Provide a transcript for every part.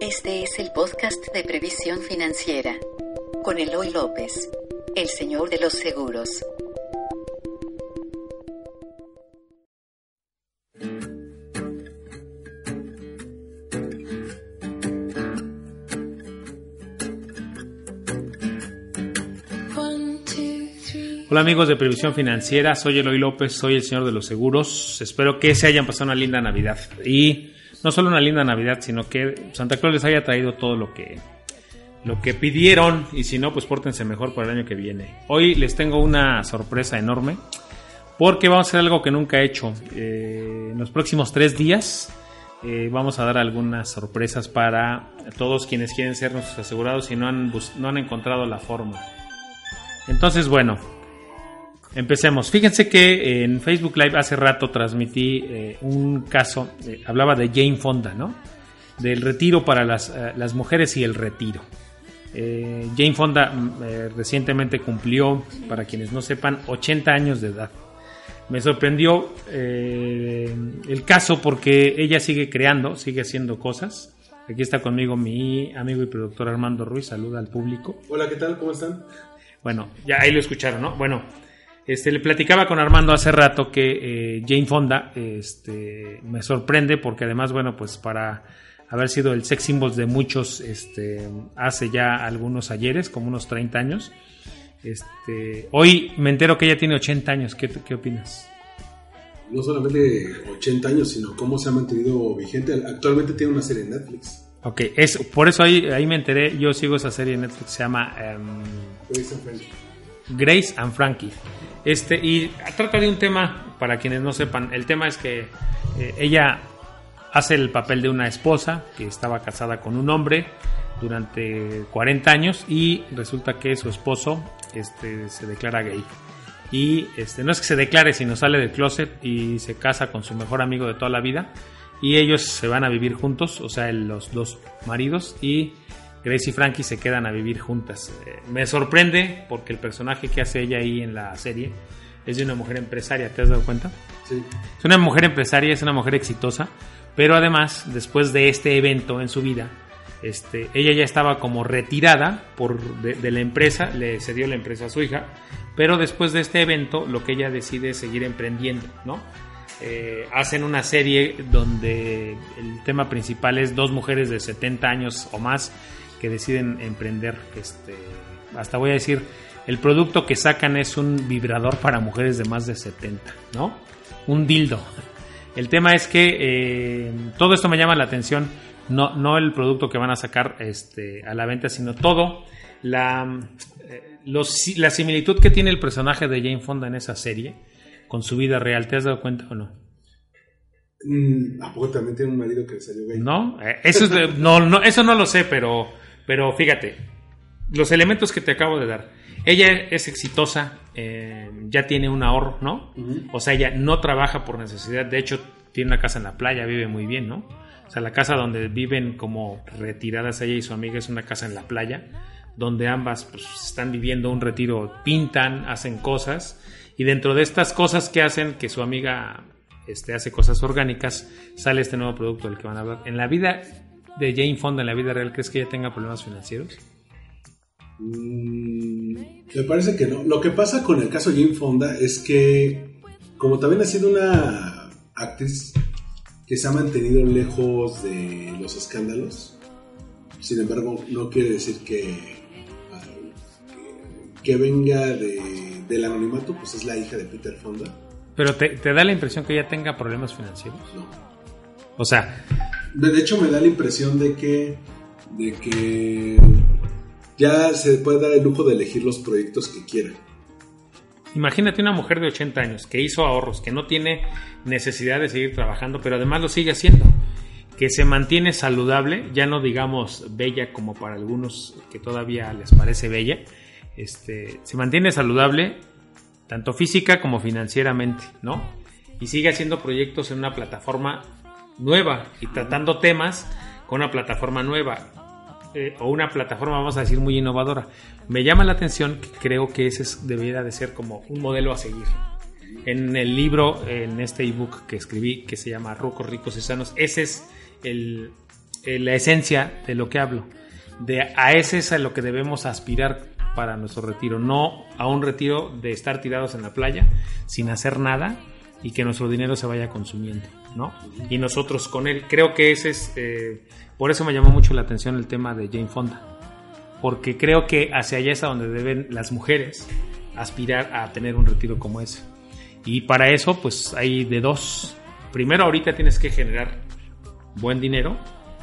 Este es el podcast de previsión financiera con Eloy López, el señor de los seguros. Hola amigos de Previsión Financiera, soy Eloy López, soy el señor de los seguros. Espero que se hayan pasado una linda Navidad. Y no solo una linda Navidad, sino que Santa Claus les haya traído todo lo que, lo que pidieron. Y si no, pues pórtense mejor para el año que viene. Hoy les tengo una sorpresa enorme. Porque vamos a hacer algo que nunca he hecho. Eh, en los próximos tres días eh, vamos a dar algunas sorpresas para todos quienes quieren ser nuestros asegurados y no han, no han encontrado la forma. Entonces, bueno, Empecemos. Fíjense que en Facebook Live hace rato transmití eh, un caso, eh, hablaba de Jane Fonda, ¿no? Del retiro para las, eh, las mujeres y el retiro. Jane Fonda mm, recientemente cumplió, para quienes no sepan, 80 años de edad. Me sorprendió el caso porque ella sigue creando, sigue haciendo cosas. Aquí está conmigo mi amigo y productor Armando Ruiz. Saluda al público. Hola, ¿qué tal? ¿Cómo están? Bueno, ya ahí lo escucharon, ¿no? Bueno, este, le platicaba con Armando hace rato que eh, Jane Fonda este, me sorprende porque además, bueno, pues para haber sido el sex symbol de muchos este, hace ya algunos ayeres, como unos 30 años. Este, hoy me entero que ella tiene 80 años. ¿Qué, qué opinas? No solamente 80 años, sino cómo se ha mantenido vigente. Actualmente tiene una serie en Netflix. Ok, es, por eso ahí, ahí me enteré. Yo sigo esa serie en Netflix, se llama um, Grace and Frankie. Grace and Frankie. Este, y trata de un tema, para quienes no sepan, el tema es que eh, ella hace el papel de una esposa que estaba casada con un hombre durante 40 años y resulta que su esposo este, se declara gay. Y este, no es que se declare, sino sale del closet y se casa con su mejor amigo de toda la vida. Y ellos se van a vivir juntos, o sea, los dos maridos. Y Grace y Frankie se quedan a vivir juntas. Eh, me sorprende porque el personaje que hace ella ahí en la serie es de una mujer empresaria, ¿te has dado cuenta? Sí. Es una mujer empresaria, es una mujer exitosa, pero además, después de este evento en su vida, este, ella ya estaba como retirada por, de, la empresa, le cedió la empresa a su hija, pero después de este evento lo que ella decide es seguir emprendiendo, ¿no? Eh, hacen una serie donde el tema principal es dos mujeres de 70 años o más que deciden emprender. Este, hasta voy a decir, el producto que sacan es un vibrador para mujeres de más de 70, ¿no? Un dildo. El tema es que eh, todo esto me llama la atención, no, no el producto que van a sacar este, a la venta, sino todo la, eh, la similitud que tiene el personaje de Jane Fonda en esa serie con su vida real. ¿Te has dado cuenta o no? Mm, ¿A poco también tiene un marido que salió gay? No, eh, eso, no, no, eso no lo sé, pero pero fíjate, los elementos que te acabo de dar. Ella es exitosa, eh, ya tiene un ahorro, ¿no? O sea, ella no trabaja por necesidad, de hecho tiene una casa en la playa, vive muy bien, ¿no? O sea, la casa donde viven como retiradas ella y su amiga es una casa en la playa, donde ambas pues, están viviendo un retiro, pintan, hacen cosas, y dentro de estas cosas que hacen, que su amiga este, hace cosas orgánicas, sale este nuevo producto del que van a hablar. En la vida de Jane Fonda en la vida real, ¿crees que ella tenga problemas financieros? Mm, me parece que no. Lo que pasa con el caso de Jane Fonda es que, como también ha sido una actriz que se ha mantenido lejos de los escándalos, sin embargo, no quiere decir que, que, venga de, del anonimato, pues es la hija de Peter Fonda. Pero te, te da la impresión que ella tenga problemas financieros. No. O sea, de hecho, me da la impresión de que, de que ya se puede dar el lujo de elegir los proyectos que quiera. Imagínate una mujer de 80 años que hizo ahorros, que no tiene necesidad de seguir trabajando, pero además lo sigue haciendo, que se mantiene saludable, ya no digamos bella como para algunos que todavía les parece bella, este, se mantiene saludable tanto física como financieramente, ¿no? Y sigue haciendo proyectos en una plataforma nueva y tratando temas con una plataforma nueva eh, o una plataforma, vamos a decir, muy innovadora. Me llama la atención que creo que ese debería de ser como un modelo a seguir. En el libro, en este ebook que escribí, que se llama Rocos Ricos y Sanos, ese es el, la esencia de lo que hablo. De, a ese es a lo que debemos aspirar para nuestro retiro, no a un retiro de estar tirados en la playa sin hacer nada y que nuestro dinero se vaya consumiendo, ¿no? Y nosotros con él. Creo que ese es, eh, por eso me llamó mucho la atención el tema de Jane Fonda, porque creo que hacia allá es a donde deben las mujeres aspirar a tener un retiro como ese. Y para eso, pues hay de dos. Primero, ahorita tienes que generar buen dinero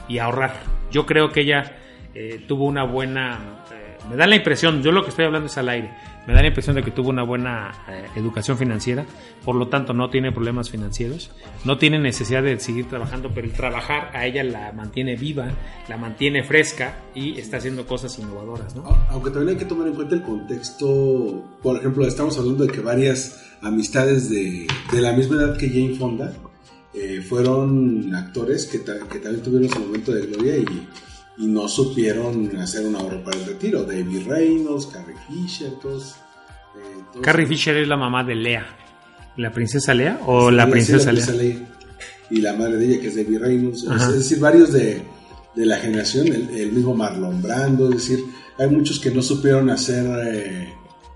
y ahorrar. Yo creo que ella eh, tuvo una buena... eh, me da la impresión, yo lo que estoy hablando es al aire, me da la impresión de que tuvo una buena eh, educación financiera, por lo tanto no tiene problemas financieros, no tiene necesidad de seguir trabajando, pero el trabajar a ella la mantiene viva, la mantiene fresca y está haciendo cosas innovadoras, ¿no? Aunque también hay que tomar en cuenta el contexto. Por ejemplo, estamos hablando de que varias amistades de, de la misma edad que Jane Fonda eh, fueron actores que, que también tuvieron su momento de gloria y, y no supieron hacer un ahorro para el retiro. David Reynolds, Carrie Fisher, todos. eh, todos- Carrie Fisher es la mamá de Lea. ¿La princesa Lea o Sí, la sí, princesa la Lea? princesa Leia. Y la madre de ella, que es Debbie Reynolds. Es, Ajá. es decir, varios de, de la generación, el, el mismo Marlon Brando. Es decir, hay muchos que no supieron hacer eh,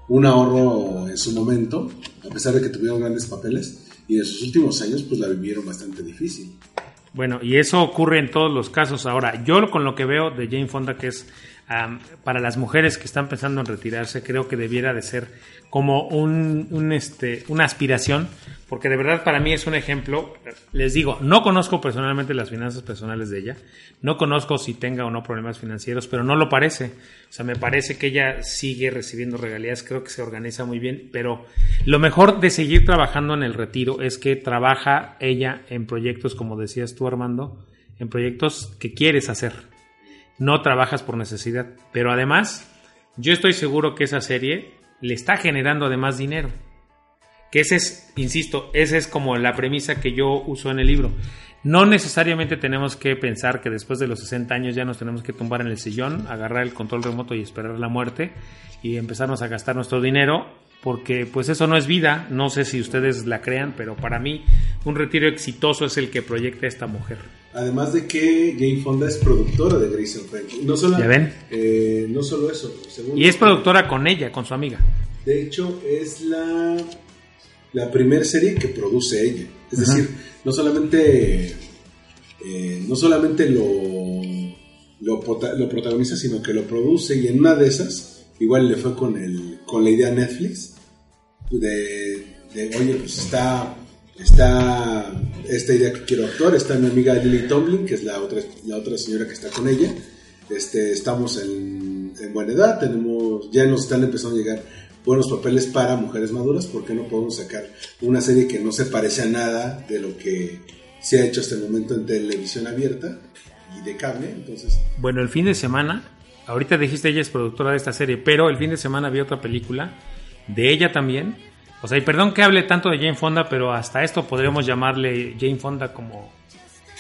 un ahorro en su momento, a pesar de que tuvieron grandes papeles. Y en sus últimos años, pues la vivieron bastante difícil. Bueno, y eso ocurre en todos los casos. Ahora, yo con lo que veo de Jane Fonda, que es am, para las mujeres que están pensando en retirarse, creo que debiera de ser como un, este, una aspiración, porque de verdad para mí es un ejemplo. Les digo, no conozco personalmente las finanzas personales de ella, no conozco si tenga o no problemas financieros, pero no lo parece. O sea, me parece que ella sigue recibiendo regalías, creo que se organiza muy bien, pero lo mejor de seguir trabajando en el retiro es que trabaja ella en proyectos, como decías tú Armando, en proyectos que quieres hacer. No trabajas por necesidad, pero además yo estoy seguro que esa serie le está generando además dinero. Que ese es, insisto, esa es como la premisa que yo uso en el libro. No necesariamente tenemos que pensar que después de los 60 años ya nos tenemos que tumbar en el sillón, agarrar el control remoto y esperar la muerte y empezarnos a gastar nuestro dinero, porque pues eso no es vida, no sé si ustedes la crean, pero para mí un retiro exitoso es el que proyecta esta mujer. Además de que Jane Fonda es productora de Grace and Frankie. No solo, ¿Ya ven? eh, no solo eso. según- Y es productora con ella, con su amiga. De hecho, es la, la primera serie que produce ella. Es decir, no solamente, eh, no solamente lo, lo protagoniza, sino que lo produce. Y en una de esas, igual le fue con, el, con la idea Netflix de, de, oye, pues está, está esta idea que quiero actuar. Está mi amiga Lily Tomlin, que es la otra, la otra señora que está con ella. Este, estamos en, en buena edad, tenemos, ya nos están empezando a llegar buenos papeles para mujeres maduras, ¿por qué no podemos sacar una serie que no se parece a nada de lo que se ha hecho hasta el momento en televisión abierta y de cable? Entonces, Bueno, el fin de semana, ahorita dijiste ella es productora de esta serie, pero el fin de semana vi otra película de ella también. O sea, y perdón que hable tanto de Jane Fonda, pero hasta esto podríamos llamarle Jane Fonda como...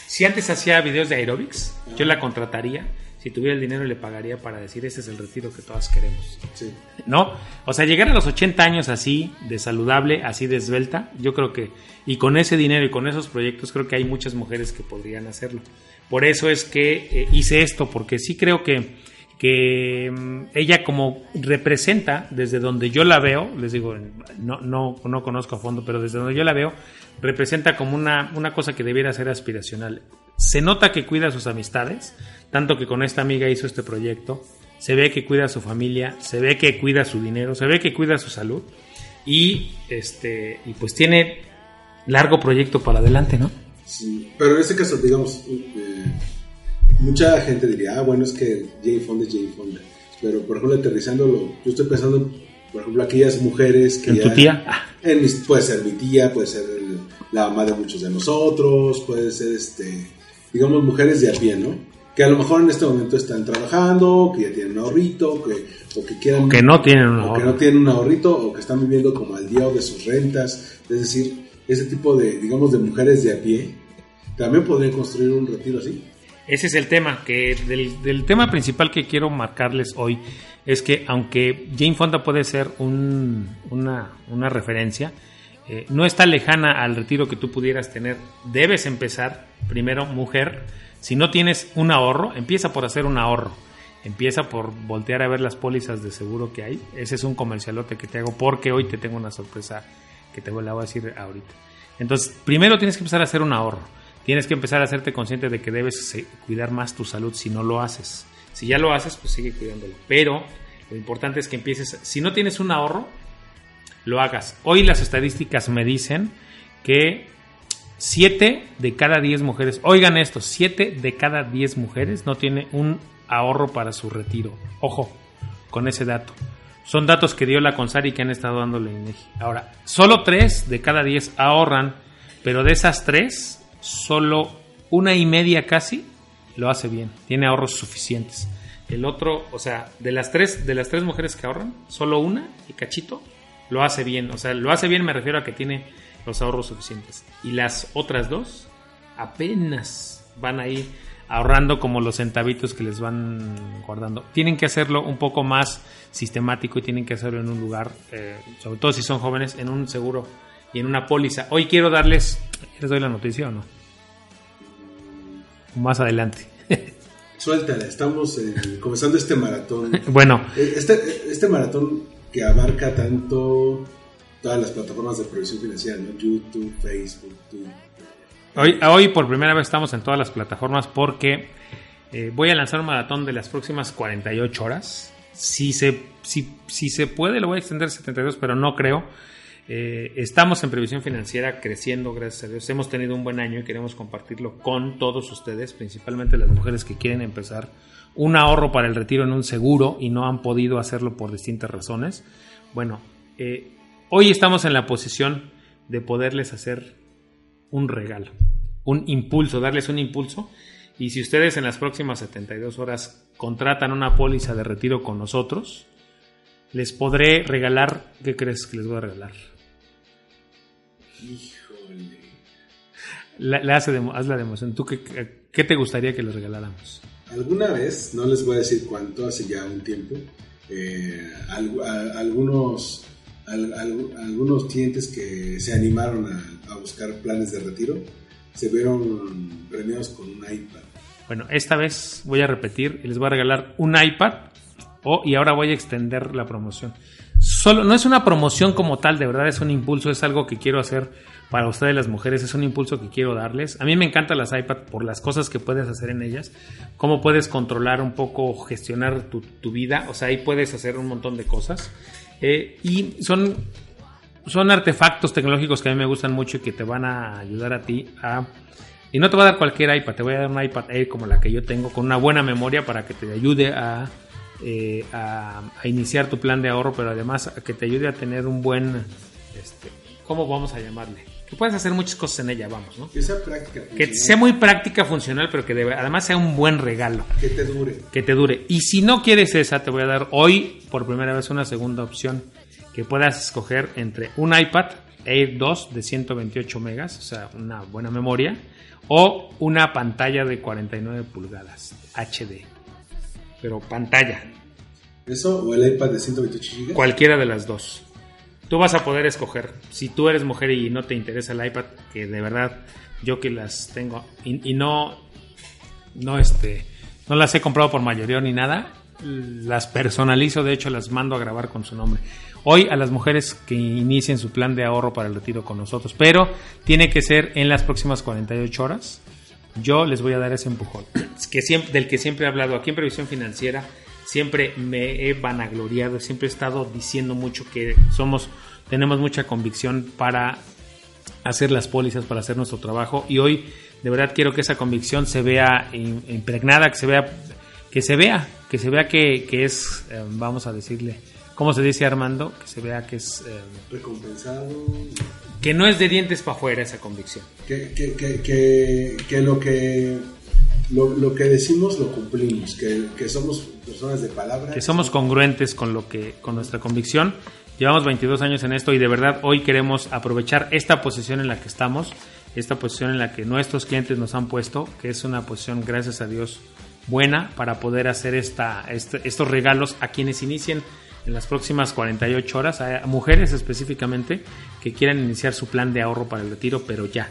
Si antes hacía videos de aerobics, yo la contrataría. Si tuviera el dinero le pagaría para decir, ese es el retiro que todas queremos. sí. ¿No? O sea, llegar a los 80 años así, de saludable, así de esbelta, yo creo que, y con ese dinero y con esos proyectos, creo que hay muchas mujeres que podrían hacerlo. Por eso es que eh, hice esto, porque sí creo que, que mm, ella como representa, desde donde yo la veo, les digo, no, no, no conozco a fondo, pero desde donde yo la veo, representa como una, una cosa que debiera ser aspiracional. Se nota que cuida sus amistades, tanto que con esta amiga hizo este proyecto, se ve que cuida a su familia, se ve que cuida su dinero, se ve que cuida su salud y este y pues tiene largo proyecto para adelante, ¿no? Sí, pero en este caso, digamos, eh, mucha gente diría, ah, bueno, es que Jane Fonda es Jane Fonda. Pero, por ejemplo, aterrizándolo, yo estoy pensando, en, por ejemplo, aquellas mujeres que... ¿En tu ya- tía? Ah. En mis- puede ser mi tía, puede ser el- la mamá de muchos de nosotros, puede ser, este, digamos, mujeres de a pie, ¿no? Que a lo mejor en este momento están trabajando, que ya tienen un ahorrito, que, o que quieran... Que no tienen un o que no tienen un ahorrito, o que están viviendo como al día de sus rentas. Es decir, ese tipo de, digamos, de mujeres de a pie, también podrían construir un retiro así. Ese es el tema, que del, tema principal que quiero marcarles hoy es que aunque Jane Fonda puede ser un- una, una referencia, eh, no está lejana al retiro que tú pudieras tener. Debes empezar, primero, mujer, si no tienes un ahorro, empieza por hacer un ahorro. Empieza por voltear a ver las pólizas de seguro que hay. Ese es un comercialote que te hago porque hoy te tengo una sorpresa que te voy a decir ahorita. Entonces, primero tienes que empezar a hacer un ahorro. Tienes que empezar a hacerte consciente de que debes cuidar más tu salud si no lo haces. Si ya lo haces, pues sigue cuidándolo. Pero lo importante es que empieces, si no tienes un ahorro, lo hagas. Hoy las estadísticas me dicen que 7 de cada 10 mujeres, oigan esto, 7 de cada 10 mujeres no tiene un ahorro para su retiro. Ojo con ese dato. Son datos que dio la CONSAR y que han estado dándole INEGI. Ahora, solo 3 de cada 10 ahorran, pero de esas 3, solo una y media casi lo hace bien, tiene ahorros suficientes. El otro, o sea, de las tres, de las tres mujeres que ahorran, solo una y cachito lo hace bien. O sea, lo hace bien me refiero a que tiene los ahorros suficientes. Y las otras dos apenas van a ir ahorrando como los centavitos que les van guardando. Tienen que hacerlo un poco más sistemático y tienen que hacerlo en un lugar, eh, sobre todo si son jóvenes, en un seguro y en una póliza. Hoy quiero darles, ¿les doy la noticia o no? Más adelante. Suéltala, estamos eh, comenzando este maratón. bueno. Este, este maratón que abarca tanto todas las plataformas de previsión financiera, ¿no? YouTube, Facebook, Twitter. Hoy, hoy por primera vez estamos en todas las plataformas porque eh, voy a lanzar un maratón de las próximas 48 horas. Si se, si, si se puede, lo voy a extender 72, pero no creo eh, estamos en previsión financiera creciendo, gracias a Dios. Hemos tenido un buen año y queremos compartirlo con todos ustedes, principalmente las mujeres que quieren empezar un ahorro para el retiro en un seguro y no han podido hacerlo por distintas razones. Bueno, eh, hoy estamos en la posición de poderles hacer un regalo, un impulso, darles un impulso. Y si ustedes en las próximas 72 horas contratan una póliza de retiro con nosotros, les podré regalar, ¿qué crees que les voy a regalar? Híjole. La, hace de, haz la emoción. ¿Tú qué, qué, te gustaría que les regaláramos? Alguna vez, no les voy a decir cuánto, hace ya un tiempo, eh, algunos, algunos clientes que se animaron a, a, buscar planes de retiro se vieron premiados con un iPad. Bueno, esta vez voy a repetir y les voy a regalar un iPad oh, y ahora voy a extender la promoción solo, no es una promoción como tal, de verdad es un impulso, es algo que quiero hacer para ustedes las mujeres, es un impulso que quiero darles. A mí me encantan las iPad por las cosas que puedes hacer en ellas, cómo puedes controlar un poco, gestionar tu, vida, o sea, ahí puedes hacer un montón de cosas. Eh, y son, son artefactos tecnológicos que a mí me gustan mucho y que te van a ayudar a ti a... Y no te voy a dar cualquier iPad, te voy a dar un iPad Air como la que yo tengo, con una buena memoria para que te ayude a eh, a, iniciar tu plan de ahorro, pero además a que te ayude a tener un buen, este, ¿cómo vamos a llamarle? Que puedes hacer muchas cosas en ella, vamos, ¿no? Que sea práctica. Que sea muy práctica, funcional, pero que además sea un buen regalo. Que te dure. Que te dure. Y si no quieres esa, te voy a dar hoy por primera vez una segunda opción que puedas escoger entre un iPad Air 2 de 128 megas, o sea, una buena memoria, o una pantalla de 49 pulgadas HD pero pantalla. ¿Eso o el iPad de 128 GB? Cualquiera de las dos. Tú vas a poder escoger. Si tú eres mujer y no te interesa el iPad, que de verdad yo que las tengo y, no, no este, no las he comprado por mayoría ni nada, las personalizo, de hecho las mando a grabar con su nombre. Hoy a las mujeres que inicien su plan de ahorro para el retiro con nosotros, pero tiene que ser en las próximas 48 horas yo les voy a dar ese empujón. Que siempre, del que siempre he hablado aquí en Previsión Financiera, siempre me he vanagloriado, siempre he estado diciendo mucho que somos, tenemos mucha convicción para hacer las pólizas, para hacer nuestro trabajo y hoy de verdad quiero que esa convicción se vea impregnada, que se vea, que se vea, que se vea que, es, eh, vamos a decirle, ¿cómo se dice Armando? Que se vea que es... Eh, Recompensado que no es de dientes para afuera esa convicción. Que, que, que, que lo que lo, que decimos lo cumplimos, que, somos personas de palabra. Que somos congruentes con, lo que, con nuestra convicción. Llevamos 22 años en esto y de verdad hoy queremos aprovechar esta posición en la que estamos, esta posición en la que nuestros clientes nos han puesto, que es una posición, gracias a Dios, buena para poder hacer esta, este, estos regalos a quienes inicien en las próximas 48 horas a mujeres específicamente que quieran iniciar su plan de ahorro para el retiro, pero ya.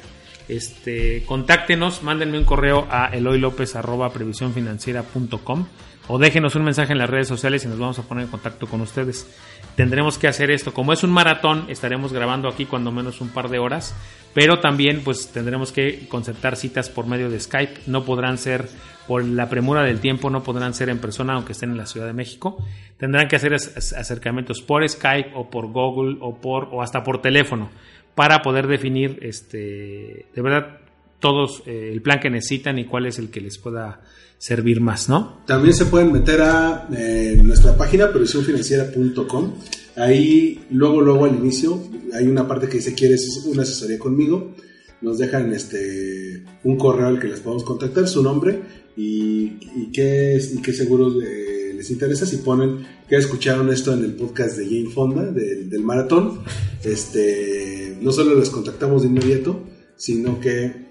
Este, contáctenos, mándenme un correo a eloylopez@previsionfinanciera.com o déjenos un mensaje en las redes sociales y nos vamos a poner en contacto con ustedes. Tendremos que hacer esto. Como es un maratón, estaremos grabando aquí cuando menos un par de horas, pero también pues tendremos que concertar citas por medio de Skype. No podrán ser por la premura del tiempo, no podrán ser en persona aunque estén en la Ciudad de México. Tendrán que hacer acercamientos por Skype o por Google o por o hasta por teléfono para poder definir este de verdad todos eh, el plan que necesitan y cuál es el que les pueda servir más, ¿no? También se pueden meter a eh, nuestra página previsionfinanciera.com. Ahí luego luego al inicio hay una parte que dice quieres una asesoría conmigo. Nos dejan este un correo al que les podemos contactar, su nombre y, qué, y qué seguros les interesa. Si ponen que escucharon esto en el podcast de Jane Fonda del maratón, este no solo les contactamos de inmediato, sino que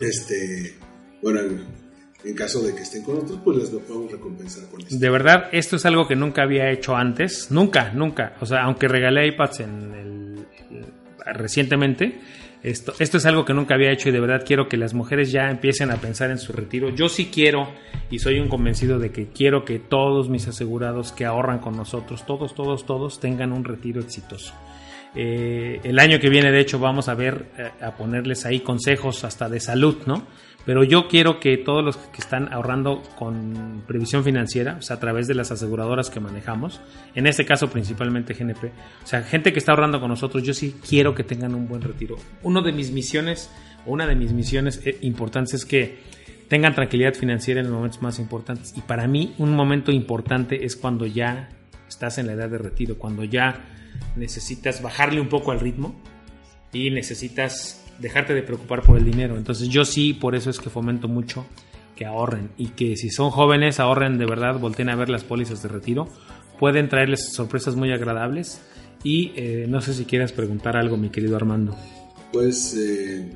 este, bueno, en, caso de que estén con nosotros, pues les lo podemos recompensar con. De verdad, esto es algo que nunca había hecho antes, nunca, nunca. O sea, aunque regalé iPads en el, recientemente, esto, esto es algo que nunca había hecho y de verdad quiero que las mujeres ya empiecen a pensar en su retiro. Yo sí quiero y soy un convencido de que quiero que todos mis asegurados que ahorran con nosotros, todos, todos, todos tengan un retiro exitoso. Eh, el año que viene, de hecho, vamos a ver, eh, a ponerles ahí consejos hasta de salud, ¿no? Pero yo quiero que todos los que están ahorrando con previsión financiera, o sea, a través de las aseguradoras que manejamos, en este caso principalmente GNP, o sea, gente que está ahorrando con nosotros, yo sí quiero que tengan un buen retiro. Uno de mis misiones, una de mis misiones importantes es que tengan tranquilidad financiera en los momentos más importantes. Y para mí, un momento importante es cuando ya estás en la edad de retiro, cuando ya necesitas bajarle un poco al ritmo y necesitas dejarte de preocupar por el dinero. Entonces yo sí, por eso es que fomento mucho que ahorren y que si son jóvenes ahorren de verdad, volteen a ver las pólizas de retiro. Pueden traerles sorpresas muy agradables y eh, no sé si quieras preguntar algo, mi querido Armando. Pues eh,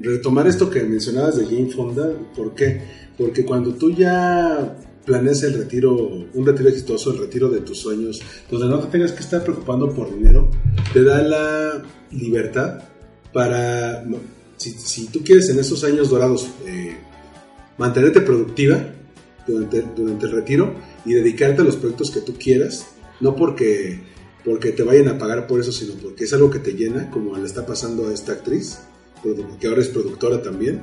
retomar esto que mencionabas de Jane Fonda, ¿por qué? Porque cuando tú ya planees el retiro, un retiro exitoso, el retiro de tus sueños, donde no te tengas que estar preocupando por dinero, te da la libertad para, si, tú quieres en esos años dorados eh, mantenerte productiva durante, durante el retiro y dedicarte a los proyectos que tú quieras, no porque, porque te vayan a pagar por eso, sino porque es algo que te llena, como le está pasando a esta actriz, que ahora es productora también,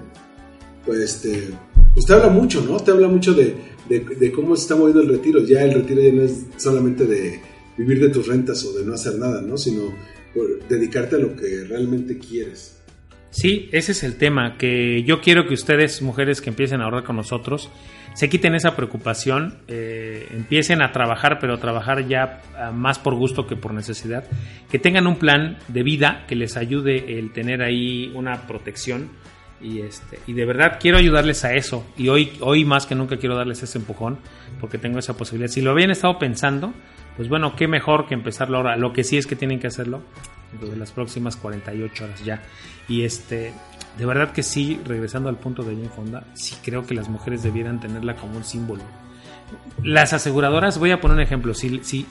pues, este, pues te habla mucho, ¿no? Te habla mucho de, cómo se está moviendo el retiro. Ya el retiro ya no es solamente de vivir de tus rentas o de no hacer nada, ¿no? Sino dedicarte a lo que realmente quieres. Sí, ese es el tema, que yo quiero que ustedes, mujeres que empiecen a ahorrar con nosotros, se quiten esa preocupación, eh, empiecen a trabajar, pero a trabajar ya ah, más por gusto que por necesidad, que tengan un plan de vida que les ayude el tener ahí una protección y este y de verdad quiero ayudarles a eso. Y hoy hoy más que nunca quiero darles ese empujón porque tengo esa posibilidad. Si lo habían estado pensando pues bueno qué mejor que empezarlo ahora. Lo que sí es que tienen que hacerlo de las próximas 48 horas ya. Y este de verdad que sí regresando al punto de Jane Fonda sí creo que las mujeres debieran tenerla como un símbolo. Las aseguradoras voy a poner un ejemplo si, si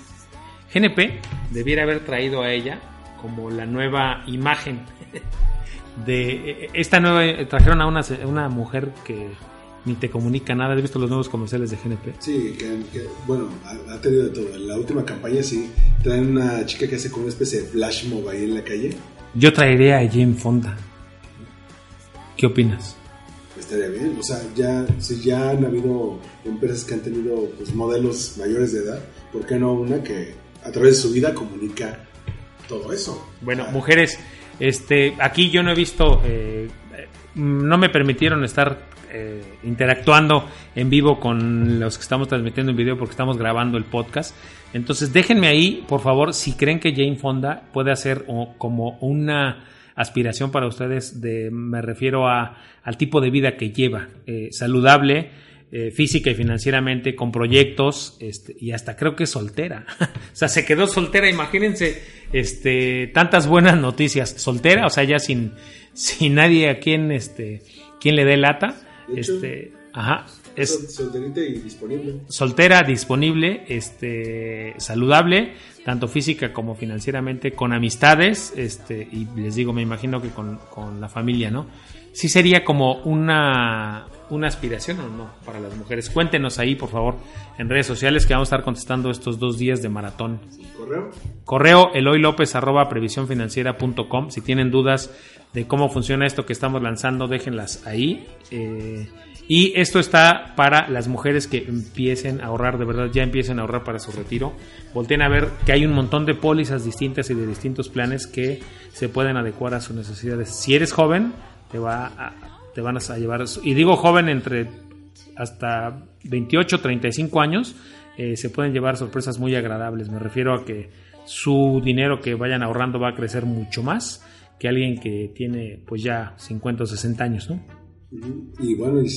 GNP debiera haber traído a ella como la nueva imagen de esta nueva trajeron a una, una mujer que ni te comunica nada. ¿Has visto los nuevos comerciales de GNP? Sí, que, bueno, ha, tenido de todo. En la última campaña sí traen una chica que hace como una especie de flash mob ahí en la calle. Yo traería a Jane Fonda. ¿Qué opinas? Estaría bien, o sea, ya, si ya han habido empresas que han tenido pues, modelos mayores de edad, ¿por qué no una que a través de su vida comunica todo eso? Bueno, mujeres, este, aquí yo no he visto, eh, no me permitieron estar eh, interactuando en vivo con los que estamos transmitiendo en video porque estamos grabando el podcast. Entonces déjenme ahí, por favor, si creen que Jane Fonda puede hacer como una aspiración para ustedes, de, me refiero a, al tipo de vida que lleva, eh, saludable, eh, física y financieramente, con proyectos, este, y hasta creo que soltera. o sea, se quedó soltera, imagínense, este, tantas buenas noticias. Soltera, o sea, ya sin, sin nadie a quien, este, quien le dé lata. este, ajá. es solterita y disponible. Soltera, disponible, este, saludable, tanto física como financieramente, con amistades, este, y les digo, me imagino que con, con la familia, ¿no? Sí sería como una, una aspiración o no para las mujeres. Cuéntenos ahí, por favor, en redes sociales que vamos a estar contestando estos dos días de maratón. ¿Correo? Correo eloylopez arroba previsiónfinanciera.com. Si tienen dudas de cómo funciona esto que estamos lanzando, déjenlas ahí. Eh, y esto está para las mujeres que empiecen a ahorrar, de verdad ya empiecen a ahorrar para su retiro. Volten a ver que hay un montón de pólizas distintas y de distintos planes que se pueden adecuar a sus necesidades. Si eres joven, te, va a, te van a llevar, y digo joven entre hasta 28, 35 años, eh, se pueden llevar sorpresas muy agradables. Me refiero a que su dinero que vayan ahorrando va a crecer mucho más que alguien que tiene pues ya 50 o 60 años, ¿no? Y bueno, y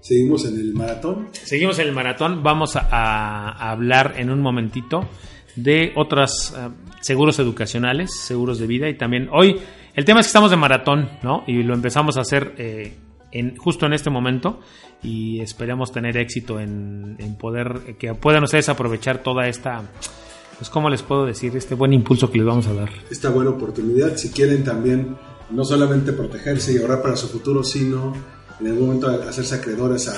seguimos en el maratón. Seguimos en el maratón. Vamos a, a hablar en un momentito de otros uh, seguros educacionales, seguros de vida y también hoy el tema es que estamos de maratón, ¿no? Y lo empezamos a hacer eh, en, justo en este momento y esperamos tener éxito en, en poder que puedan ustedes aprovechar toda esta pues cómo les puedo decir este buen impulso que les vamos a dar. Esta buena oportunidad, si quieren también no solamente protegerse y ahorrar para su futuro, sino en algún momento hacerse acreedores a,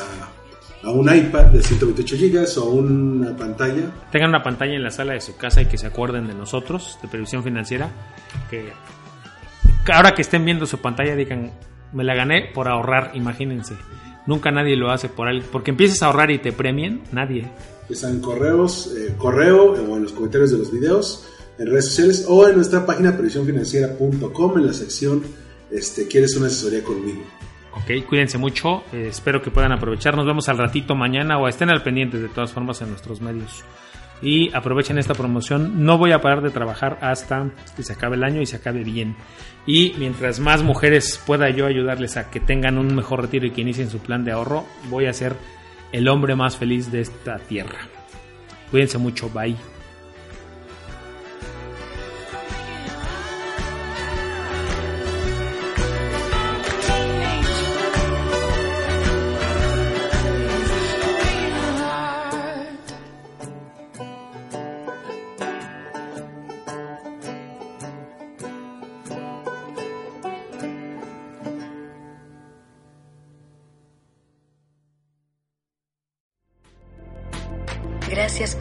a un iPad de 128 GB o una pantalla. Tengan una pantalla en la sala de su casa y que se acuerden de nosotros, de previsión financiera, que ahora que estén viendo su pantalla digan, me la gané por ahorrar, imagínense. Nunca nadie lo hace por algo, porque empiezas a ahorrar y te premien, nadie. Están en correos, eh, correo o en los comentarios de los videos, en redes sociales o en nuestra página previsiónfinanciera.com en la sección este, ¿Quieres una asesoría conmigo? Ok, cuídense mucho, eh, espero que puedan aprovechar, nos vemos al ratito mañana o estén al pendiente de todas formas en nuestros medios. Y aprovechen esta promoción, no voy a parar de trabajar hasta que se acabe el año y se acabe bien. Y mientras más mujeres pueda yo ayudarles a que tengan un mejor retiro y que inicien su plan de ahorro, voy a ser el hombre más feliz de esta tierra. Cuídense mucho, bye.